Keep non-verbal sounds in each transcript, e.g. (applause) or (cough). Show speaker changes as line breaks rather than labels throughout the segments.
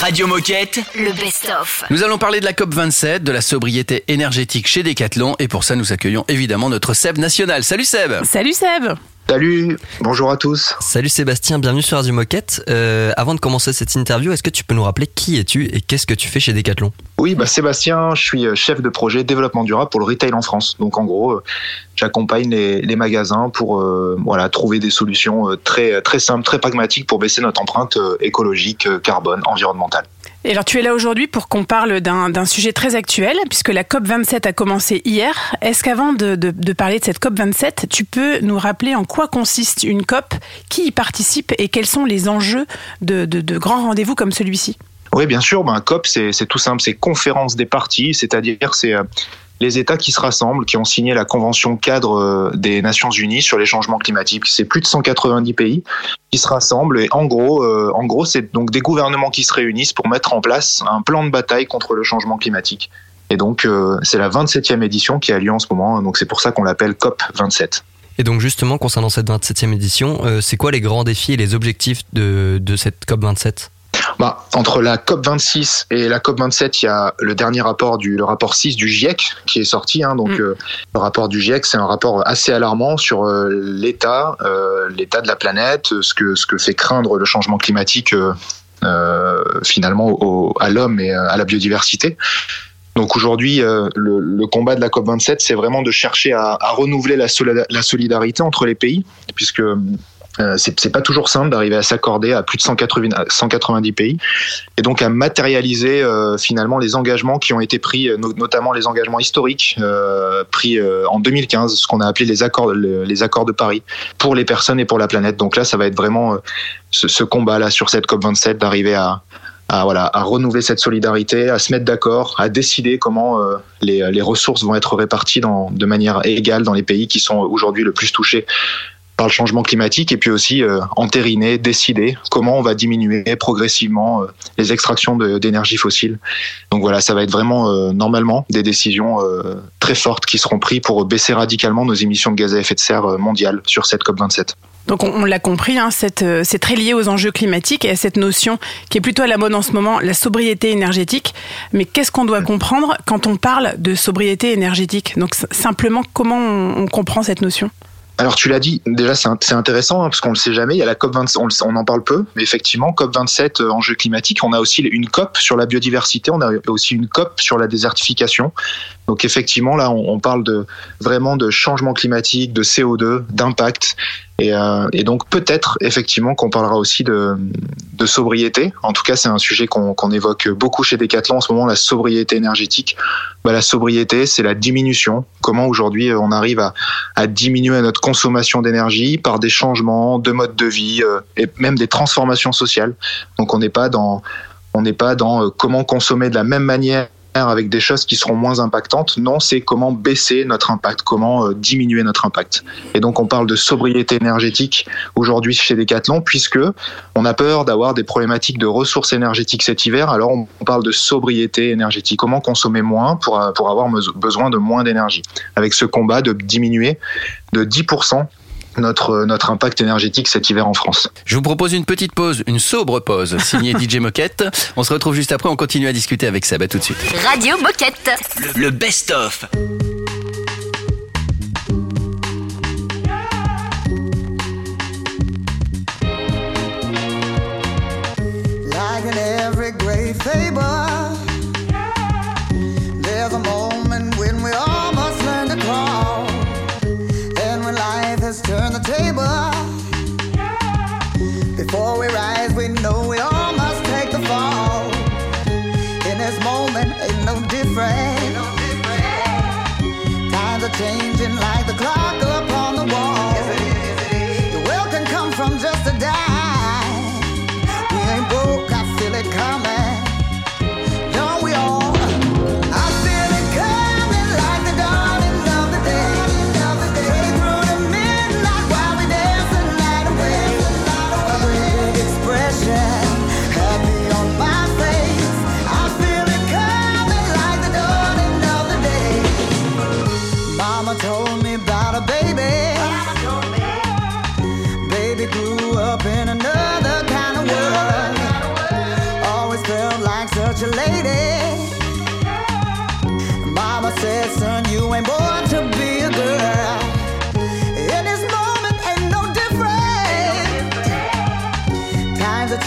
Radio Moquette.
Le best-of.
Nous allons parler de la COP27, de la sobriété énergétique chez Decathlon et pour ça nous accueillons évidemment notre Seb national. Salut Seb
Salut Seb
Salut, bonjour à tous.
Salut Sébastien, bienvenue sur Radio Moquette. Euh, avant de commencer cette interview, est-ce que tu peux nous rappeler qui es-tu et qu'est-ce que tu fais chez Decathlon?
Oui, bah Sébastien, je suis euh, chef de projet développement durable pour le retail en France. Donc en gros, euh, j'accompagne les, les magasins pour euh, voilà trouver des solutions euh, très très simples, très pragmatiques pour baisser notre empreinte euh, écologique, carbone, environnementale.
Et alors tu es là aujourd'hui pour qu'on parle d'un sujet très actuel, puisque la COP27 a commencé hier. Est-ce qu'avant de, de- de parler de cette COP27, tu peux nous rappeler en quoi consiste une COP, qui y participe et quels sont les enjeux de, de- grands rendez-vous comme celui-ci?
Oui, bien sûr. Ben, COP, c'est c'est tout simple, c'est conférence des parties, c'est-à-dire c'est les États qui se rassemblent, qui ont signé la convention cadre euh, des Nations Unies sur les changements climatiques. C'est plus de 190 pays qui se rassemblent et en gros, euh, en gros, c'est donc des gouvernements qui se réunissent pour mettre en place un plan de bataille contre le changement climatique. Et donc, euh, c'est la 27e édition qui a lieu en ce moment. Donc, c'est pour ça qu'on l'appelle COP 27.
Et donc justement, concernant cette 27e édition, c'est quoi les grands défis et les objectifs de, de cette COP27
Bah, entre la COP 26 et la COP 27, il y a le dernier rapport du le rapport 6 du GIEC qui est sorti. Hein, donc
Mm.
euh, le rapport du GIEC, c'est un rapport assez alarmant sur euh, l'état euh, l'état de la planète, ce que ce que fait craindre le changement climatique finalement au, à l'homme et à la biodiversité. Donc aujourd'hui, euh, le, le combat de la COP 27, c'est vraiment de chercher à, à renouveler la, la solidarité entre les pays, puisque euh, c'est pas toujours simple d'arriver à s'accorder à plus de 180, 190 pays et donc à matérialiser euh, finalement les engagements qui ont été pris, euh, no- notamment les engagements historiques pris en 2015, ce qu'on a appelé les accords, de Paris pour les personnes et pour la planète. Donc là, ça va être vraiment ce, combat là sur cette COP 27 d'arriver à voilà, à renouveler cette solidarité, à se mettre d'accord, à décider comment les, ressources vont être réparties de manière égale dans les pays qui sont aujourd'hui le plus touchés par le changement climatique et puis aussi euh, entériner, décider comment on va diminuer progressivement euh, les extractions d'énergie fossile. Donc voilà, ça va être vraiment euh, normalement des décisions euh, très fortes qui seront prises pour baisser radicalement nos émissions de gaz à effet de serre mondiales sur cette COP27.
Donc on, l'a compris, hein, c'est très lié aux enjeux climatiques et à cette notion qui est plutôt à la mode en ce moment, la sobriété énergétique. Mais qu'est-ce qu'on doit comprendre quand on parle de sobriété énergétique? Donc simplement, comment on comprend cette notion?
Alors tu l'as dit, déjà c'est int- c'est intéressant hein, parce qu'on le sait jamais. Il y a la COP 27, on, le sait- on en parle peu, mais effectivement COP 27 euh, enjeux climatiques. On a aussi une COP sur la biodiversité, on a aussi une COP sur la désertification. Donc effectivement là, on, parle de vraiment de changement climatique, de CO2, d'impact. Et, euh, et donc peut-être effectivement qu'on parlera aussi de, sobriété. En tout cas, c'est un sujet qu'on évoque beaucoup chez Decathlon en ce moment, la sobriété énergétique. Bah, la sobriété, c'est la diminution. Comment aujourd'hui euh, on arrive à, diminuer notre consommation d'énergie par des changements de mode de vie euh, et même des transformations sociales. Donc on n'est pas dans on n'est pas dans comment consommer de la même manière avec des choses qui seront moins impactantes. Non, c'est comment baisser notre impact, comment euh, diminuer notre impact. Et donc on parle de sobriété énergétique aujourd'hui chez Decathlon puisque on a peur d'avoir des problématiques de ressources énergétiques cet hiver. Alors on parle de sobriété énergétique, comment consommer moins pour euh, pour avoir besoin de moins d'énergie? Avec ce combat de diminuer de 10% notre notre impact énergétique cet hiver en France.
Je vous propose une petite pause, une sobre pause, signée (laughs) DJ Moquette. On se retrouve juste après, on continue à discuter avec Seb. À tout de suite.
Radio Moquette.
Le, le best-of.
Like in every great fable, table, before we rise, we know we all must take the fall. In this moment, ain't no different. Times are changing like the clock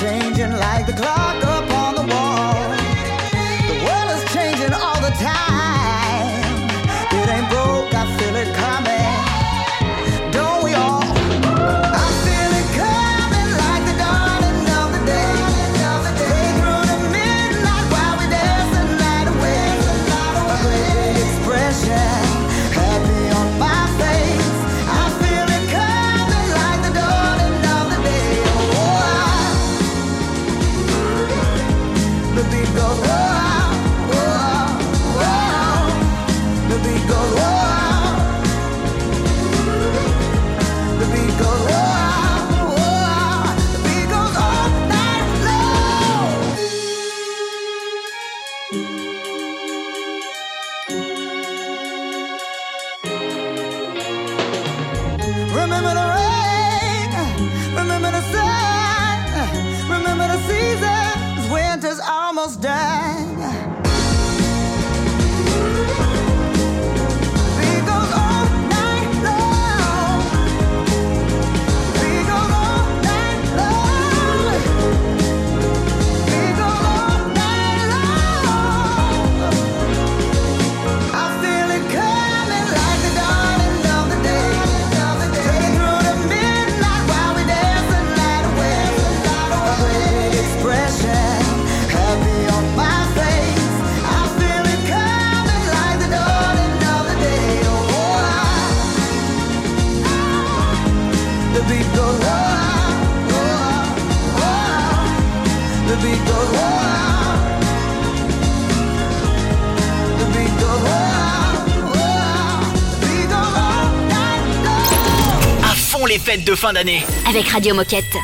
changing like the clock. les fêtes de fin d'année.
Avec Radio Moquette.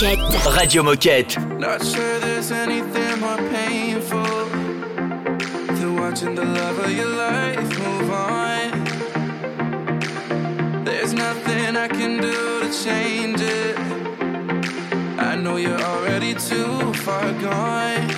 Moquette.
Radio Moquette.
Not sure there's anything more painful than watching the love of your life move on. There's nothing I can do to change it. I know you're already too far gone.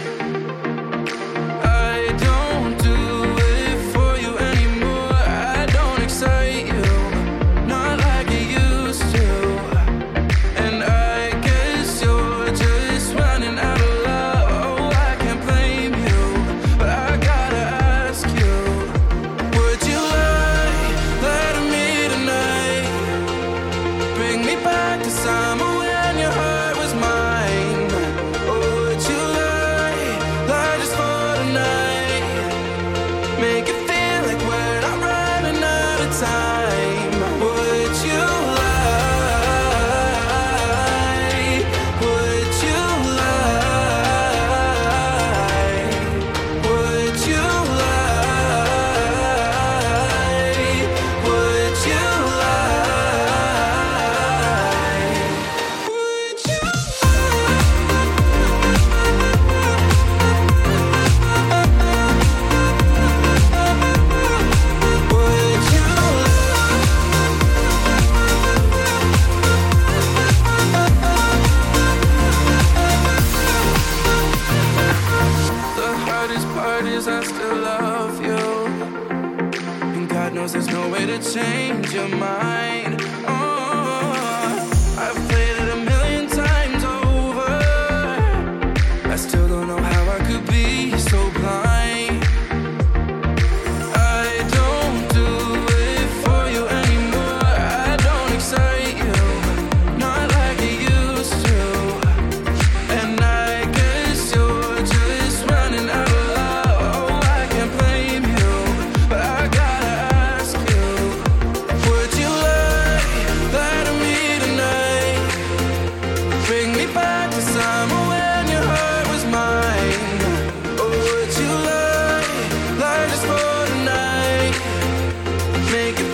Make it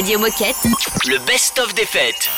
Radio Moquette.
Le best-of des fêtes.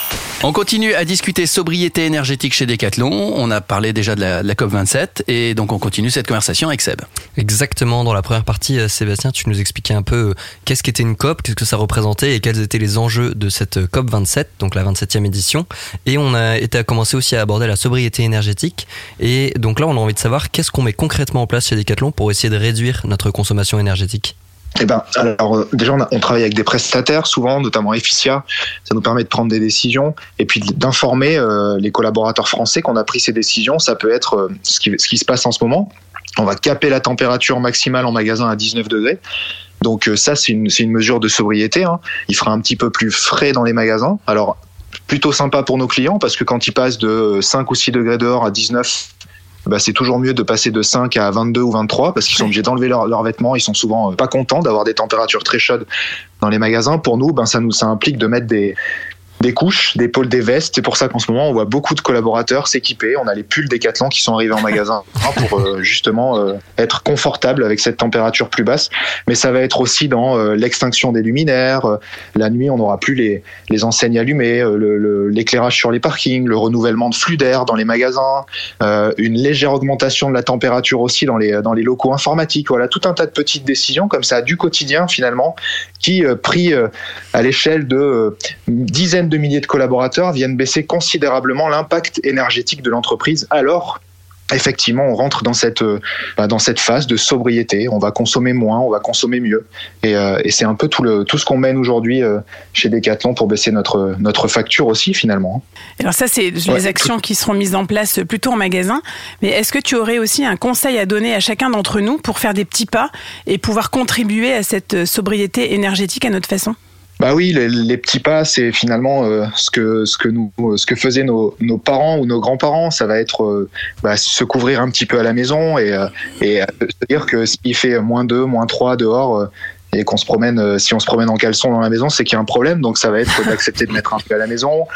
On continue à discuter sobriété énergétique chez Decathlon. On a parlé déjà de la, de la COP27 et donc on continue cette conversation avec Seb.
Exactement, dans la première partie, euh, Sébastien, tu nous expliquais un peu euh, qu'est-ce qu'était une COP, qu'est-ce que ça représentait et quels étaient les enjeux de cette euh, COP 27, donc la 27e édition. Et on a été à commencer aussi à aborder la sobriété énergétique. Et donc là, on a envie de savoir qu'est-ce qu'on met concrètement en place chez Decathlon pour essayer de réduire notre consommation énergétique.
Eh ben, alors euh, déjà on, a- on travaille avec des prestataires souvent, notamment Efficia. Ça nous permet de prendre des décisions et puis d'informer euh, les collaborateurs français qu'on a pris ces décisions. Ça peut être euh, ce, qui, ce qui se passe en ce moment. On va caper la température maximale en magasin à 19 degrés. Donc euh, ça c'est une, une mesure de sobriété. hein. Il fera un petit peu plus frais dans les magasins. Alors plutôt sympa pour nos clients parce que quand ils passent de 5 ou 6 degrés dehors à 19 bah, c'est toujours mieux de passer de 5 à 22 ou 23 parce qu'ils sont obligés d'enlever leurs leurs vêtements. Ils sont souvent euh, pas contents d'avoir des températures très chaudes dans les magasins. Pour nous, ben, ça nous ça implique de mettre des, des couches, des pôles, des vestes. C'est pour ça qu'en ce moment, on voit beaucoup de collaborateurs s'équiper. On a les pulls Décathlon qui sont arrivés en magasin (laughs) pour euh, justement euh, être confortable avec cette température plus basse. Mais ça va être aussi dans euh, l'extinction des luminaires. La nuit, on n'aura plus les, les enseignes allumées, l'éclairage sur les parkings, le renouvellement de flux d'air dans les magasins, une légère augmentation de la température aussi dans les, dans les locaux informatiques. Voilà, tout un tas de petites décisions comme ça du quotidien finalement qui, pris à l'échelle de dizaines de milliers de collaborateurs, viennent baisser considérablement l'impact énergétique de l'entreprise. Alors, effectivement, on rentre dans cette, euh, bah, dans cette phase de sobriété. On va consommer moins, on va consommer mieux. Et, euh, et c'est un peu tout, le, tout ce qu'on mène aujourd'hui euh, chez Decathlon pour baisser notre, notre facture aussi finalement.
Alors ça, c'est les
Ouais.
actions qui seront mises en place plutôt en magasin. Mais est-ce que tu aurais aussi un conseil à donner à chacun d'entre nous pour faire des petits pas et pouvoir contribuer à cette sobriété énergétique à notre façon?
Bah oui, les, les petits pas, c'est finalement euh, ce que ce que nous, ce que faisaient nos, nos parents ou nos grands-parents. Ça va être euh, bah, se couvrir un petit peu à la maison et euh, et euh, se dire que s'il fait moins 2, moins 3 dehors. euh, et qu'on se promène, euh, si on se promène en caleçon dans la maison, c'est qu'il y a un problème. Donc ça va être d'accepter de mettre un peu à la maison,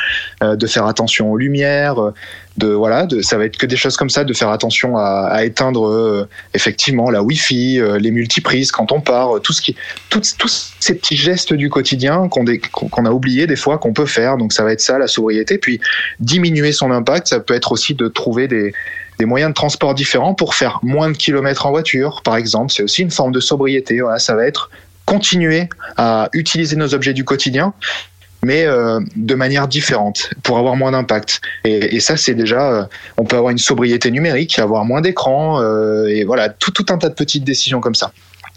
euh, de faire attention aux lumières, euh, de voilà, de, ça va être que des choses comme ça, de faire attention à, à éteindre euh, effectivement la Wi-Fi, euh, les multiprises quand on part, euh, tout ce qui, tous, ces petits gestes du quotidien qu'on a oublié des fois qu'on peut faire. Donc ça va être ça la sobriété. Puis diminuer son impact, ça peut être aussi de trouver des des moyens de transport différents pour faire moins de kilomètres en voiture, par exemple. C'est aussi une forme de sobriété. Voilà, ça va être continuer à utiliser nos objets du quotidien, mais euh, de manière différente pour avoir moins d'impact. Et, ça, c'est déjà, euh, on peut avoir une sobriété numérique, avoir moins d'écran, euh, et voilà, tout, tout un tas de petites décisions comme ça.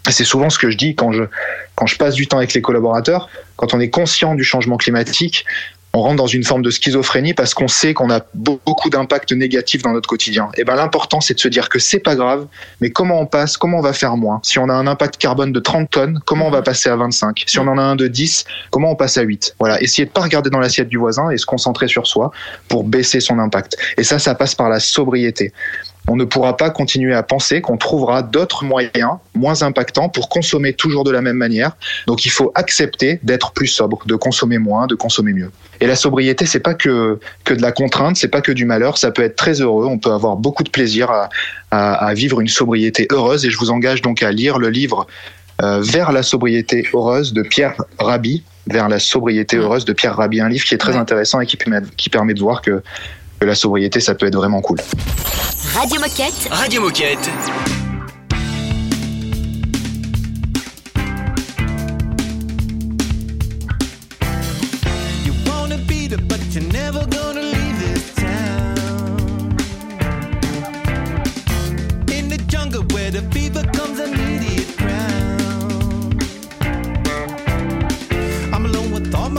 C'est souvent ce que je dis quand je passe du temps avec les collaborateurs. Quand on est conscient du changement climatique, on rentre dans une forme de schizophrénie parce qu'on sait qu'on a beau- beaucoup d'impacts négatifs dans notre quotidien. Et ben l'important c'est de se dire que c'est pas grave, mais comment on passe, comment on va faire moins? Si on a un impact carbone de 30 tonnes, comment on va passer à 25 Si on en a un de 10, comment on passe à 8 Voilà, essayer de pas regarder dans l'assiette du voisin et se concentrer sur soi pour baisser son impact. Et ça ça passe par la sobriété. On ne pourra pas continuer à penser qu'on trouvera d'autres moyens moins impactants pour consommer toujours de la même manière. Donc il faut accepter d'être plus sobre, de consommer moins, de consommer mieux. Et la sobriété, c'est pas que que de la contrainte, c'est pas que du malheur. Ça peut être très heureux. On peut avoir beaucoup de plaisir à, à, à vivre une sobriété heureuse. Et je vous engage donc à lire le livre euh, Vers la sobriété heureuse de Pierre Rabhi. Vers la sobriété heureuse de Pierre Rabhi, un livre qui est très intéressant et qui permet, qui permet de voir que, que la sobriété, ça peut être vraiment cool.
Radio Moquette.
Radio Moquette.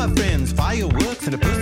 My friends, fireworks and a pussy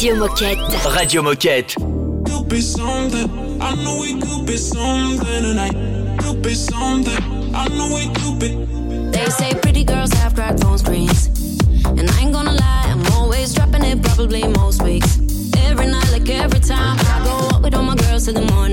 Radio Moquette.
Radio Moquette.
Could be something. I know we could be something tonight. Could be something. I know we could be.
They say pretty girls have cracked phone screens. And I ain't gonna lie, I'm always dropping it probably most weeks. Every night, like every time, I go out with all my girls in the morning.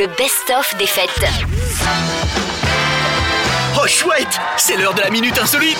le best-of des fêtes.
Oh chouette, c'est l'heure de la minute insolite.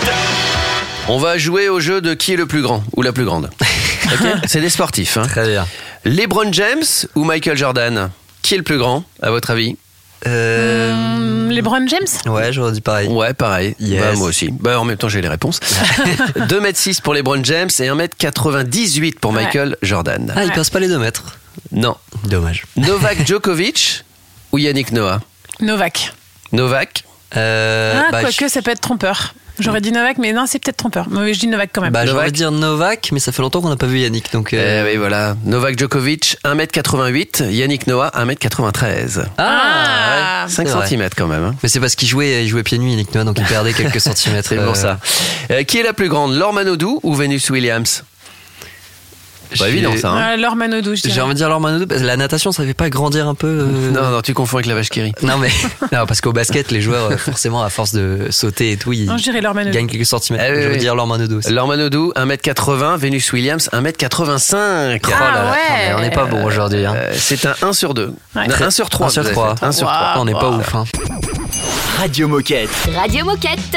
On va jouer au jeu de qui est le plus grand ou la plus grande. (laughs) okay c'est des sportifs. Hein.
Très bien.
LeBron James ou Michael Jordan? Qui est le plus grand, à votre avis?
Euh...
Hum, LeBron James?
Ouais, j'aurais dit pareil.
Ouais, pareil. Bah, moi aussi. Bah, en même temps, j'ai les réponses. (laughs) 2m6 pour LeBron James et 1m98 pour Michael. Jordan.
Ah, il ouais. passe pas les 2 mètres
Non.
Dommage.
Novak (laughs) Djokovic ou Yannick Noah
Novak.
Novak
euh,
Ah,
bah,
quoique, ça peut être trompeur. J'aurais dit Novak, mais non, c'est peut-être trompeur. Mais je dis Novak quand même.
Bah, J'aurais dire Novak, mais ça fait longtemps qu'on n'a pas vu Yannick. Donc. Euh.
Eh oui, voilà. Novak Djokovic, 1m88. Yannick Noah, 1m93.
Ah,
ah
ouais. 5
cm quand même. Hein.
Mais c'est parce qu'il jouait, il jouait pieds nus, Yannick Noah, donc il perdait quelques (laughs) centimètres.
Pour
euh.
ça. Euh, qui est la plus grande, Lormanodou ou Venus Williams? Pas évident ça. Hein.
Manodou, je dirais.
J'ai envie de dire Laure Manodou, parce que la natation, ça fait pas grandir un peu. Euh,
non, non, tu confonds avec la vache qui rit.
Non, mais (laughs) non, parce qu'au basket, les joueurs, euh, forcément, à force de sauter et tout, ils gagnent quelques centimètres.
Eh
je veux
oui.
dire Lorman Odo aussi.
Laure Manodou, 1m80, Vénus Williams, 1m85.
Ah, oh là là,
ouais.
on n'est pas bon aujourd'hui.
C'est un 1 sur 2. 1 sur 3.
1 sur 3. On n'est pas ouf. Hein.
Radio Moquette. Radio Moquette.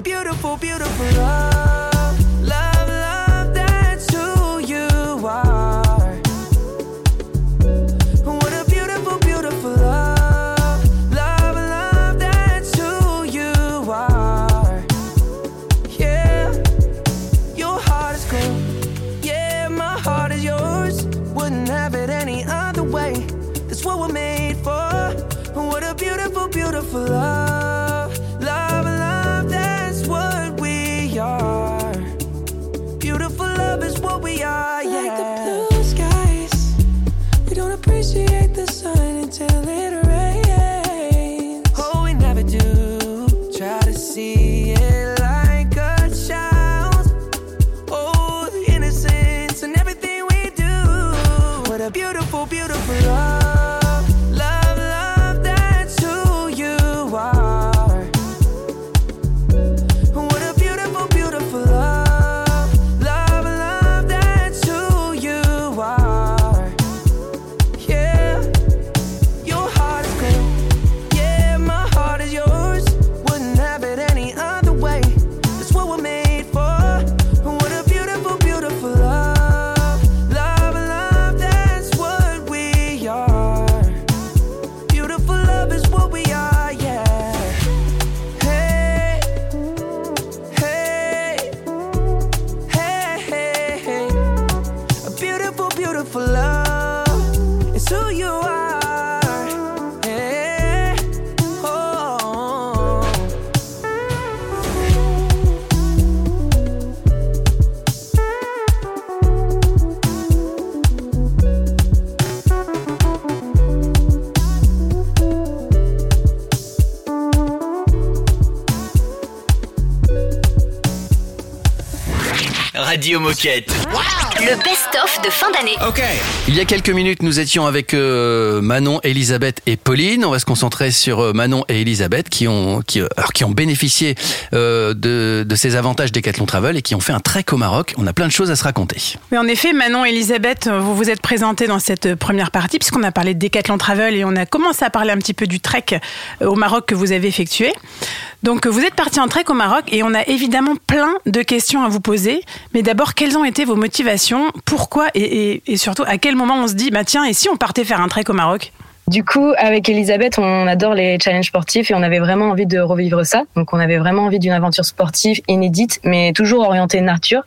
beautiful, beautiful love.
Radio Moquette.
Wow le best-of de fin d'année. Ok.
Il y a quelques minutes, nous étions avec euh, Manon, Elisabeth et Pauline. On va se concentrer sur euh, Manon et Elisabeth qui ont, qui, euh, alors, qui ont bénéficié euh, de, de, ces avantages Decathlon Travel et qui ont fait un trek au Maroc. On a plein de choses à se raconter.
Mais en effet, Manon et Elisabeth, vous vous êtes présentées dans cette euh, première partie puisqu'on a parlé de Decathlon Travel et on a commencé à parler un petit peu du trek euh, au Maroc que vous avez effectué. Donc vous êtes partie en trek au Maroc et on a évidemment plein de questions à vous poser. Mais d'abord, quelles ont été vos motivations? Pourquoi? Et, surtout, à quel moment on se dit, bah tiens, et si on partait faire un trek au Maroc?
Du coup, avec Elisabeth, on adore les challenges sportifs et on avait vraiment envie de revivre ça. Donc, on avait vraiment envie d'une aventure sportive inédite, mais toujours orientée nature.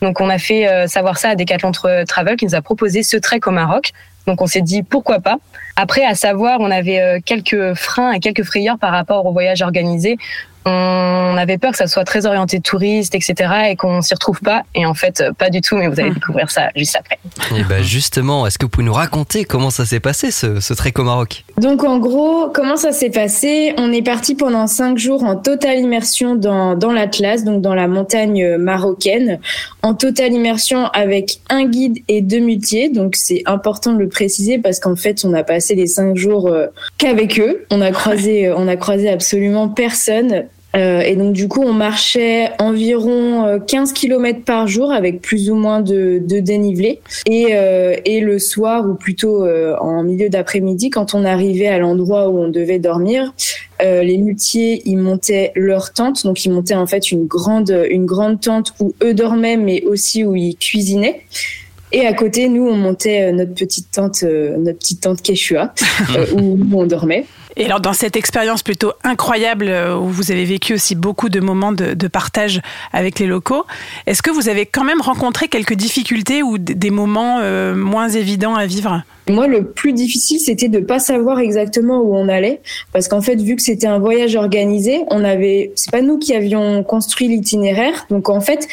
Donc, on a fait euh, savoir ça à Decathlon Tra- Travel qui nous a proposé ce trek au Maroc. Donc, on s'est dit pourquoi pas? Après, à savoir, on avait euh, quelques freins et quelques frayeurs par rapport au voyage organisé. On avait peur que ça soit très orienté touriste, etc., et qu'on s'y retrouve pas. Et en fait, pas du tout. Mais vous allez découvrir ça juste après.
Et bah justement, est-ce que vous pouvez nous raconter comment ça s'est passé ce, ce trek au Maroc?
Donc en gros, comment ça s'est passé? On est parti pendant cinq jours en totale immersion dans, dans l'Atlas, donc dans la montagne marocaine, en totale immersion avec un guide et deux muletiers. Donc c'est important de le préciser parce qu'en fait, on a passé les cinq jours euh, qu'avec eux. On a croisé, euh, on a croisé absolument personne. Euh, et donc du coup, on marchait environ euh, 15 km par jour avec plus ou moins de, de dénivelé. Et, euh, et le soir, ou plutôt euh, en milieu d'après-midi, quand on arrivait à l'endroit où on devait dormir, euh, les muletiers, ils montaient leur tente. Donc ils montaient en fait une grande, une grande tente où eux dormaient, mais aussi où ils cuisinaient. Et à côté, nous, on montait euh, notre petite tente, euh, notre petite tente Quechua, (laughs) euh, où on dormait.
Et alors, dans cette expérience plutôt incroyable euh, où vous avez vécu aussi beaucoup de moments de, partage avec les locaux, est-ce que vous avez quand même rencontré quelques difficultés ou des moments euh, moins évidents à vivre?
Moi, le plus difficile, c'était de pas savoir exactement où on allait, parce qu'en fait, vu que c'était un voyage organisé, on avait, c'est pas nous qui avions construit l'itinéraire, donc en fait,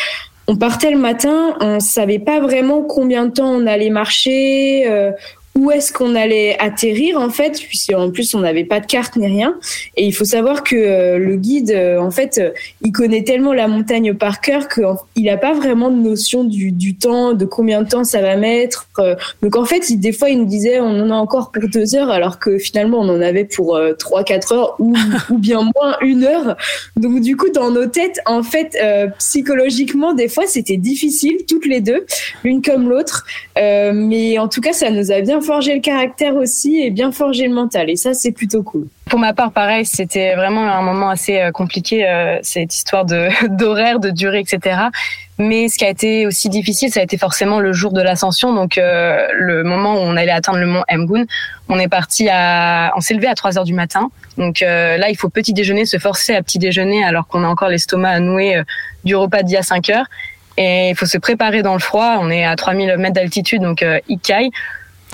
on partait le matin, on savait pas vraiment combien de temps on allait marcher. euh, où est-ce qu'on allait atterrir en fait puisque en plus on n'avait pas de carte ni rien. Et il faut savoir que euh, le guide euh, en fait euh, il connaît tellement la montagne par cœur qu'il n'a pas vraiment de notion du, du temps de combien de temps ça va mettre donc en fait il, des fois il nous disait on en a encore pour deux heures alors que finalement on en avait pour trois quatre heures ou, (laughs) ou bien moins une heure. Donc du coup dans nos têtes en fait psychologiquement des fois c'était difficile toutes les deux l'une comme l'autre. Mais en tout cas ça nous a bien forgé le caractère aussi et bien forgé le mental et ça c'est plutôt cool
Pour ma part, pareil, c'était vraiment un moment assez euh, compliqué, euh, cette histoire de (laughs) d'horaire, de durée, etc. Mais ce qui a été aussi difficile, ça a été forcément le jour de l'ascension, donc euh, le moment où on allait atteindre le mont Mgoun. On est parti à, on s'est levé à 3 heures du matin. Donc là, il faut petit déjeuner, se forcer à petit déjeuner alors qu'on a encore l'estomac à nouer du repas d'il y a 5 heures. Et il faut se préparer dans le froid. On est à 3000 mètres d'altitude, donc Ikai.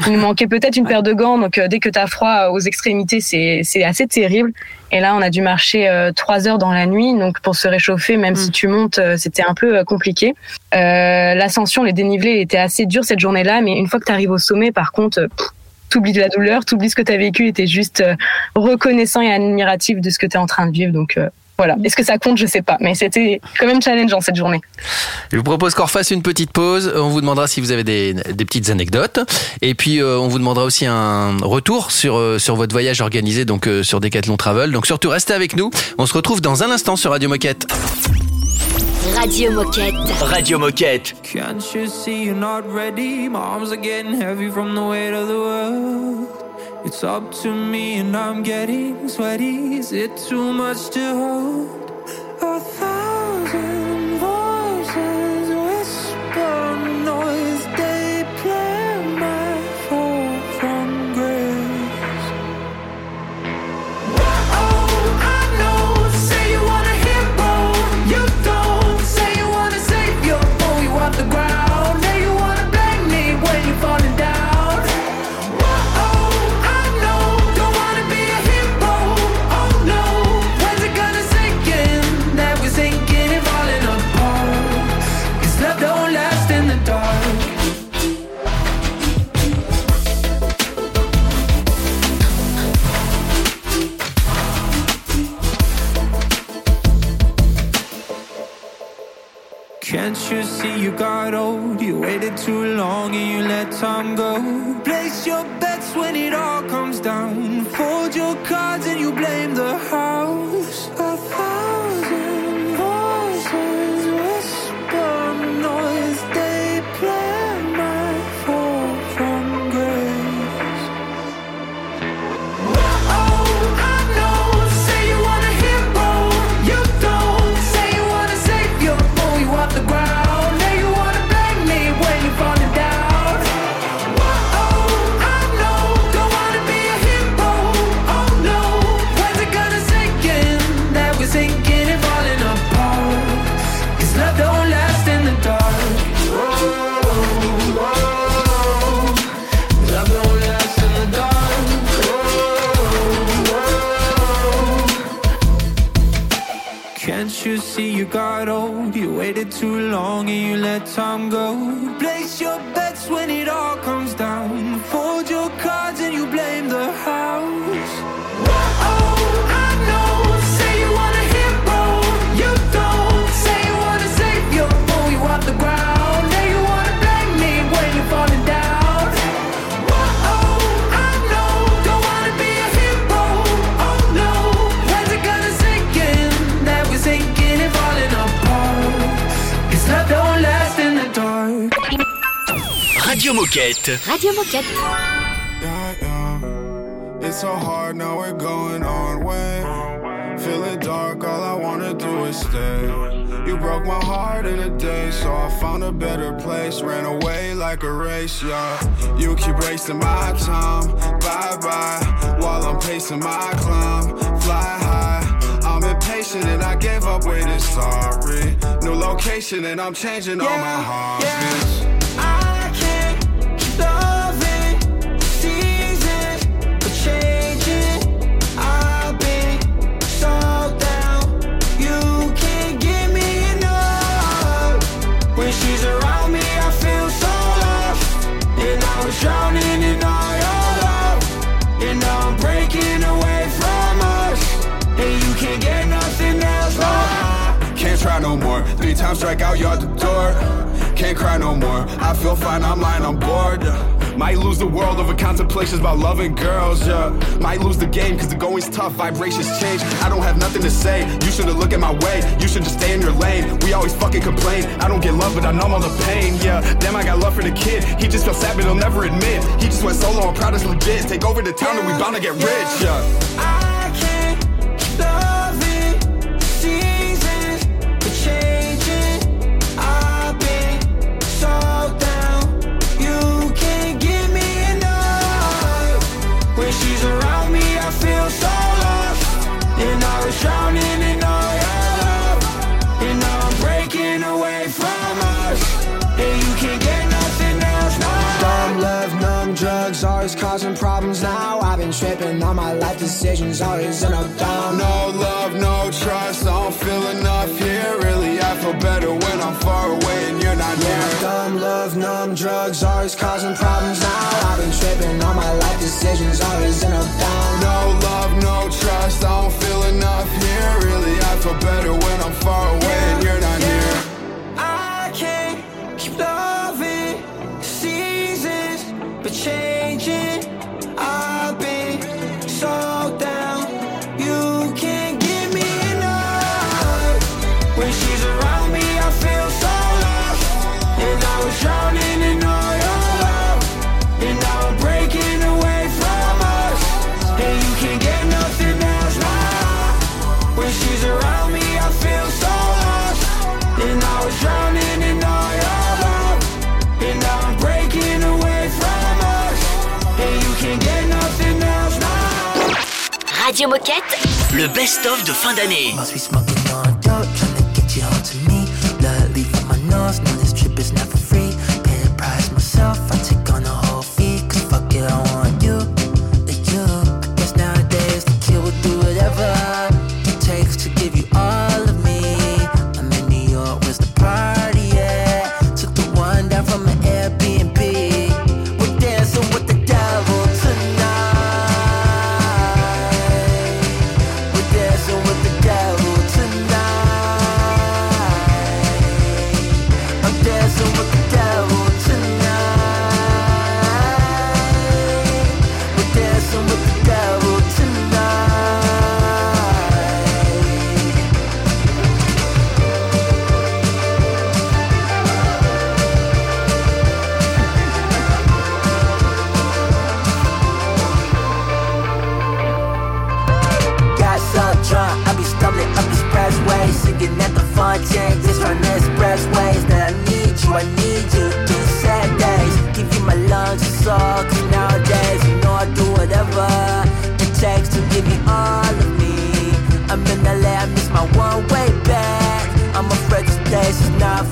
Il nous manquait peut-être une paire de gants, donc euh, dès que tu as froid aux extrémités, c'est c'est assez terrible. Et là, on a dû marcher euh, trois heures dans la nuit, donc pour se réchauffer, même si tu montes, euh, c'était un peu euh, compliqué. Euh, L'ascension, les dénivelés étaient assez durs cette journée-là, mais une fois que tu arrives au sommet, par contre, euh, t'oublies de la douleur, t'oublies ce que tu as vécu et t'es juste euh, reconnaissant et admiratif de ce que tu es en train de vivre. Donc euh, voilà. Est-ce que ça compte? Je sais pas, mais c'était quand même challengeant cette journée.
Je vous propose qu'on refasse une petite pause. On vous demandera si vous avez des, des petites anecdotes. Et puis, euh, on vous demandera aussi un retour sur, euh, sur votre voyage organisé donc euh, sur Decathlon Travel. Donc, surtout, restez avec nous. On se retrouve dans un instant sur Radio Moquette.
Radio Moquette.
Radio Moquette.
Can't you see you're not ready? My arms are getting heavy from the weight of the world. It's up to me and I'm getting sweaty. Is it too much to hold? A thousand got old? You waited too long and you let time go. Place your bets when it all comes down. Fold your cards and you blame the house.
Moquette.
Radio Moquette.
Yeah, yeah. It's so hard now we're going on way. Feeling dark, all I wanna do is stay. You broke my heart in a day, so I found a better place. Ran away like a race, yeah. You keep wasting my time, bye bye. While I'm pacing my climb, fly high. I'm impatient and I gave up waiting, sorry. New location and I'm changing all my heartbeats.
I
Three strike out, you out the door. Can't cry no more. I feel fine, I'm lying, I'm bored. Might lose the world over contemplations about loving girls, yeah. Might lose the game cause the going's tough, vibrations change. I don't have nothing to say. You shouldn't look at my way. You should just stay in your lane. We always fucking complain. I don't get love, but I numb all the pain, yeah. Damn, I got love for the kid. He just feels sad, but he'll never admit. He just went solo, I'm proud it's legit. Take over the town and we bound to get rich, yeah.
On my life decisions, always end up down.
No love, no trust, I don't feel enough here. Really, I feel better when I'm far away and you're not
Yeah,
near.
dumb love, numb drugs, always causing problems now. I've been tripping on my life decisions, always end up down.
No love, no trust, I don't feel enough here. Really, I feel better when I'm far away and you're not near.
Radio Moquette.
Le best-of de fin d'année.
Singing at the fontaine, just run expressways. That I need you, I need you through sad days. Give you my lungs and soul, cause nowadays you know I do whatever it takes to give you all of me. I'm in LA, I miss my one way back. I'm afraid place is not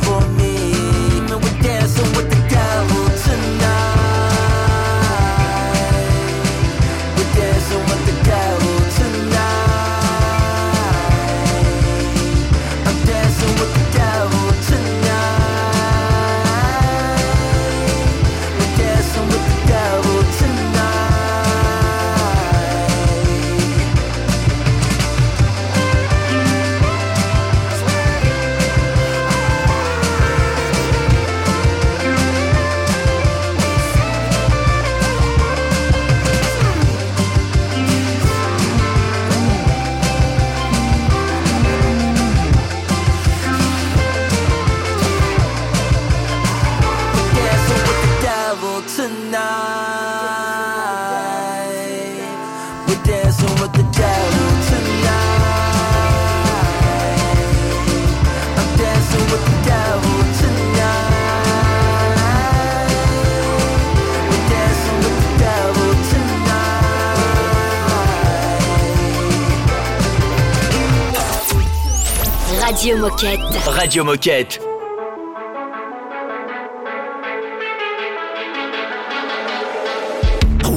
Radio Moquette.
Radio Moquette.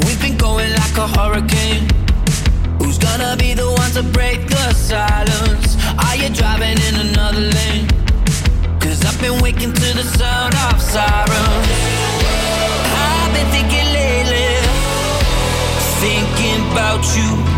We've been going like a hurricane. Who's gonna be the one to break the silence? Are you driving in another lane? Cause I've been waking to the sound of sirens. I've been thinking lately, thinking about you.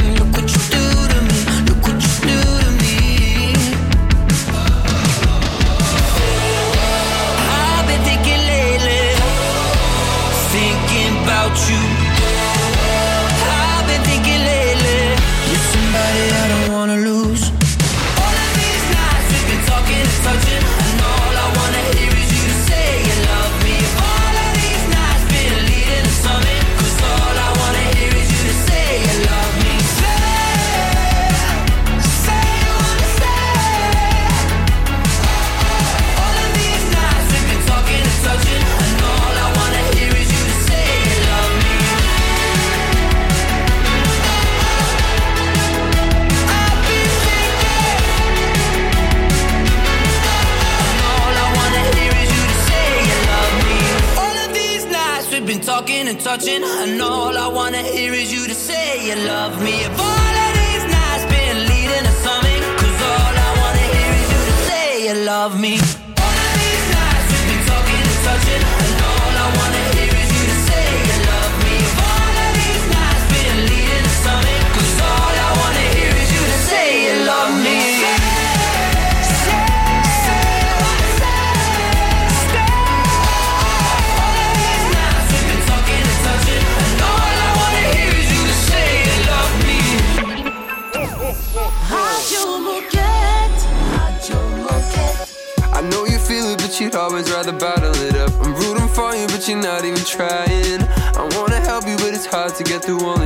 and touching. And all I wanna hear is you to say you love me. If all of these nights been leading to something, Cause all I wanna hear is you to say you love me.
the
one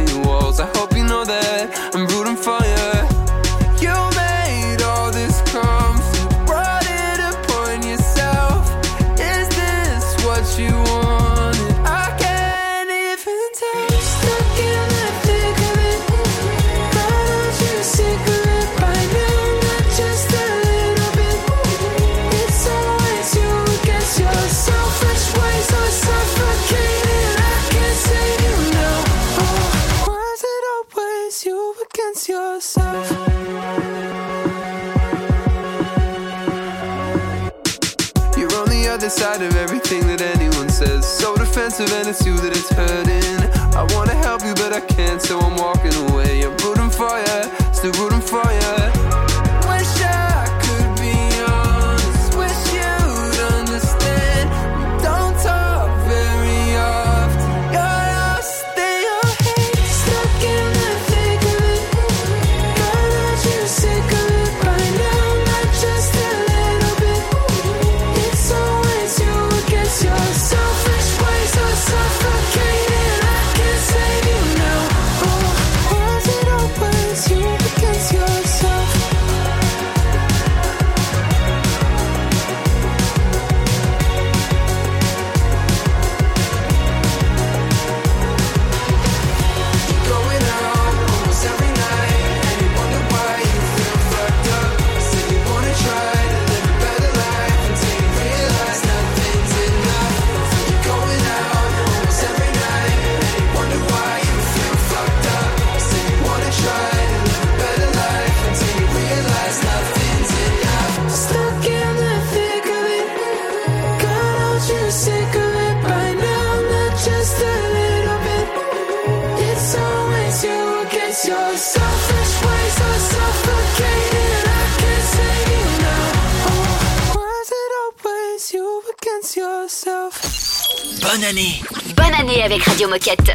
avec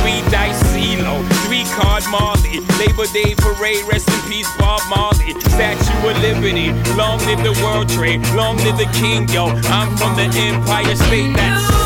Three dice CeeLo, three card Marley. Labor Day parade, rest in peace, Bob Marley. Statue of Liberty, long live the World Trade, long live the King, yo. I'm from the Empire State. That's